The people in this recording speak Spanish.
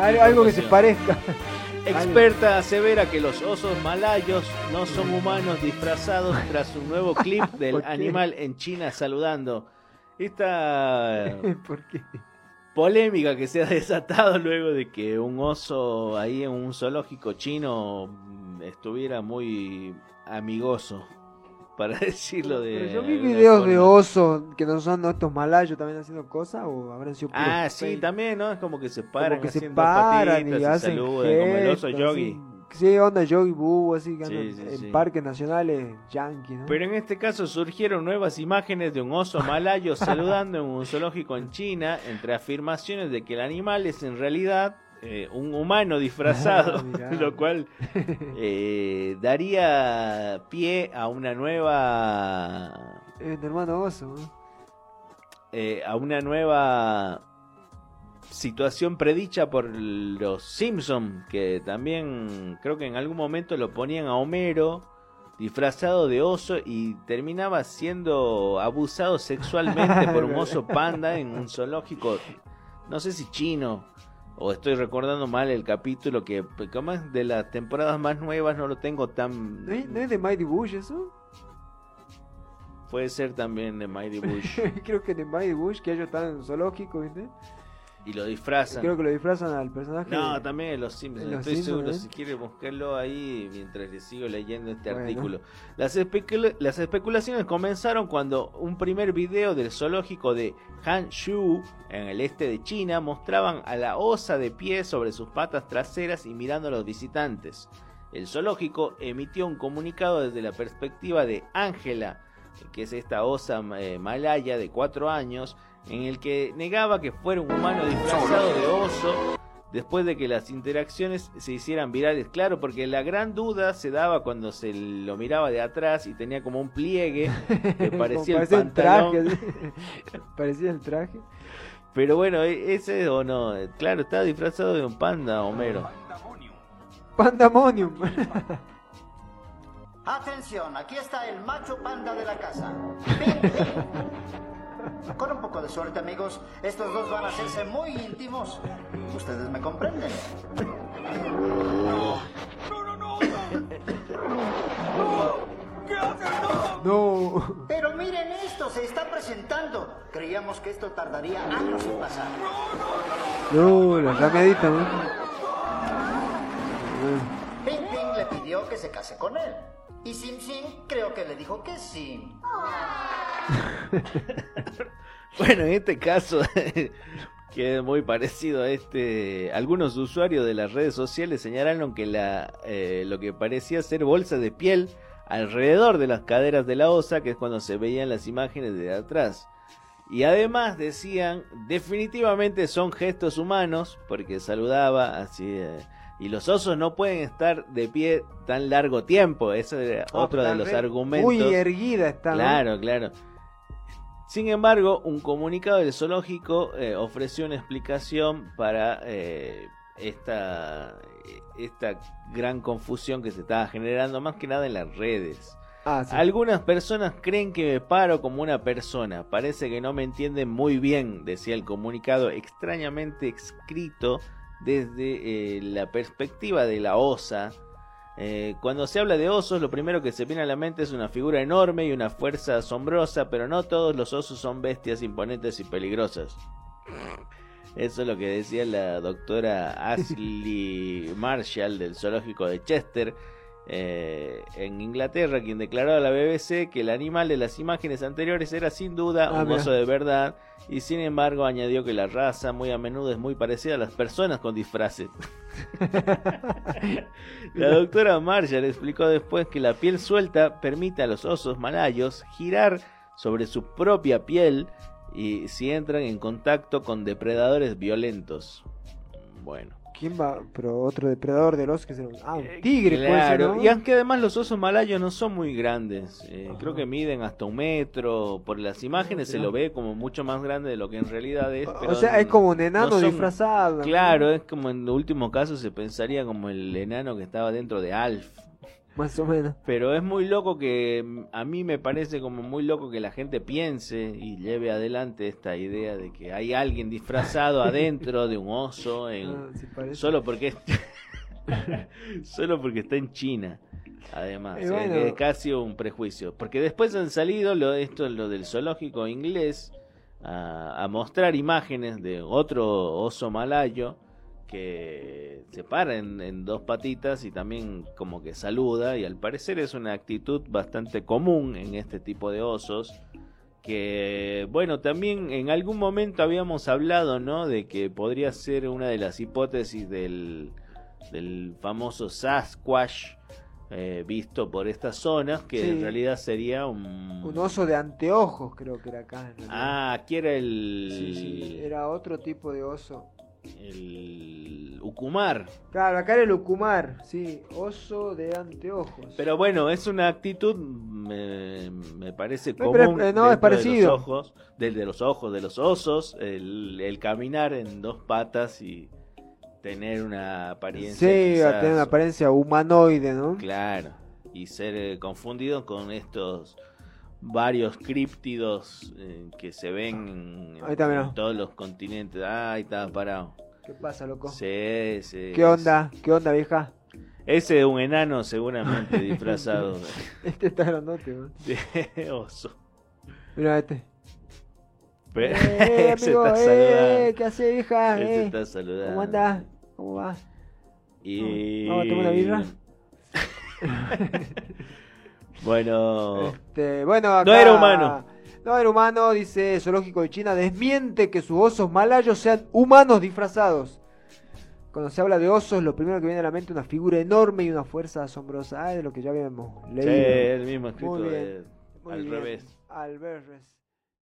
Algo, que se parezca. Experta asevera que los osos malayos no son humanos disfrazados tras un nuevo clip del animal en China saludando. Esta ¿Por qué? polémica que se ha desatado luego de que un oso ahí en un zoológico chino estuviera muy amigoso, para decirlo de. Pero yo vi videos de osos que no son estos malayos también haciendo cosas o habrán sido Ah, sí, también, ¿no? Es como que se paran que se haciendo paran patitas y hacen saludan, como el oso yogi. Sí, onda yogi boo, así que Sí, andan sí, en sí. parques nacionales yankee, ¿no? Pero en este caso surgieron nuevas imágenes de un oso malayo saludando en un zoológico en China, entre afirmaciones de que el animal es en realidad eh, un humano disfrazado, Mirá. lo cual eh, daría pie a una nueva Eh, mi hermano oso, eh, a una nueva situación predicha por los Simpson que también creo que en algún momento lo ponían a Homero disfrazado de oso y terminaba siendo abusado sexualmente por un oso panda en un zoológico no sé si chino o estoy recordando mal el capítulo que como es de las temporadas más nuevas no lo tengo tan ¿No es, no es de Mighty Bush eso? puede ser también de Mighty Bush Creo que de Mighty Bush, que ellos están en un zoológico, ¿viste? Y lo disfrazan Creo que lo disfrazan al personaje. No, también en Los Simpsons. Los Estoy Simpsons, seguro, ¿eh? si quiere buscarlo ahí mientras le sigo leyendo este Bueno. artículo. Las, especula- las especulaciones comenzaron cuando un primer video del zoológico de Hanshu, en el este de China, mostraban a la osa de pie sobre sus patas traseras y mirando a los visitantes. El zoológico emitió un comunicado desde la perspectiva de Ángela, que es esta osa eh, malaya de cuatro años, en el que negaba que fuera un humano disfrazado de oso después de que las interacciones se hicieran virales. Claro, porque la gran duda se daba cuando se lo miraba de atrás y tenía como un pliegue que parecía el traje. pantalón. así. parecía el traje. Pero bueno, e- ese o no, claro, estaba disfrazado de un panda, Homero. Pandemonium. Atención, aquí está el macho panda de la casa. Con un poco de suerte, amigos, estos dos van a hacerse muy íntimos. Ustedes me comprenden. No. Pero miren esto, se está presentando. Creíamos que esto tardaría años en pasar. No, la ramedita, ¿no? Ping le pidió que se case con él. Y Sim Sim creo que le dijo que sí. Bueno, en este caso, que es muy parecido a este, algunos usuarios de las redes sociales señalaron que la, eh, lo que parecía ser bolsa de piel alrededor de las caderas de la osa, que es cuando se veían las imágenes de atrás. Y además decían, definitivamente son gestos humanos, porque saludaba así. Y los osos no pueden estar de pie tan largo tiempo. Ese era otro de los argumentos. Muy erguida está. Claro, claro. Sin embargo, un comunicado del zoológico eh, ofreció una explicación para eh, esta, esta gran confusión que se estaba generando más que nada en las redes. Ah, sí. Algunas personas creen que me paro como una persona. Parece que no me entienden muy bien, decía el comunicado extrañamente escrito desde eh, la perspectiva de la osa. Eh, cuando se habla de osos, lo primero que se viene a la mente es una figura enorme y una fuerza asombrosa, pero no todos los osos son bestias imponentes y peligrosas. Eso es lo que decía la doctora Ashley Marshall del zoológico de Chester eh, en Inglaterra, quien declaró a la BBC que el animal de las imágenes anteriores era sin duda Ah, un oso de verdad y sin embargo añadió que la raza muy a menudo es muy parecida a las personas con disfraces. La doctora Marshall explicó después que la piel suelta permite a los osos malayos girar sobre su propia piel y si entran en contacto con depredadores violentos. Bueno. ¿Quién va? Pero otro depredador del oso que será un... Ah, un tigre puede ser, Claro, ¿no? y aunque además los osos malayos no son muy grandes, eh, creo que miden hasta un metro, por las imágenes se lo ve como mucho más grande de lo que en realidad es. pero O sea, es como un enano no son- disfrazado. Claro, es como en último caso se pensaría como el enano que estaba dentro de Alf. Más o menos. Pero es muy loco que mm, a mí me parece como muy loco que la gente piense y lleve adelante esta idea de que hay alguien disfrazado adentro de un oso en- Ah, sí parece. solo porque solo porque está en China. Además, es bueno. que es casi un prejuicio. Porque después han salido lo, esto, lo del zoológico inglés a, a mostrar imágenes de otro oso malayo que se para en, en dos patitas y también como que saluda y al parecer es una actitud bastante común en este tipo de osos que bueno también en algún momento habíamos hablado no de que podría ser una de las hipótesis del, del famoso Sasquatch eh, visto por estas zonas que Sí. en realidad sería un, Un oso de anteojos, creo que era acá. en ah aquí era el Sí, sí, era otro tipo de oso. El Ucumar Claro, acá era el Ucumar, sí, oso de anteojos. Pero bueno, es una actitud, me, me parece No, común. pero eh, no, es parecido. De los ojos, del de los ojos, de los osos, el, el caminar en dos patas y tener una apariencia. sí, a quizás- tener una apariencia humanoide, ¿no? Claro, y ser eh, confundido con estos varios críptidos eh, que se ven en, Ahí está, mirá. en todos los continentes. Ah, ahí está parado. ¿Qué pasa, loco? Sí, sí. ¿Qué onda? ¿Qué onda, vieja? Ese es un enano seguramente disfrazado Este está grandote, ¿no? de oso. Mira este. Pero Eh, ese amigo, está eh, saludando. ¿qué hace, vieja? Ese Eh, está saludando. ¿Cómo anda? ¿Cómo va? Y... Vamos a tomar una birra. Bueno, Este, bueno, acá, No era humano. No era humano, dice Zoológico de China, desmiente que sus osos malayos sean humanos disfrazados. Cuando se habla de osos, lo primero que viene a la mente es una figura enorme y una fuerza asombrosa. Ah, de lo que ya habíamos sí, leído. el mismo escrito Muy bien, de- Muy al bien. revés. Al revés.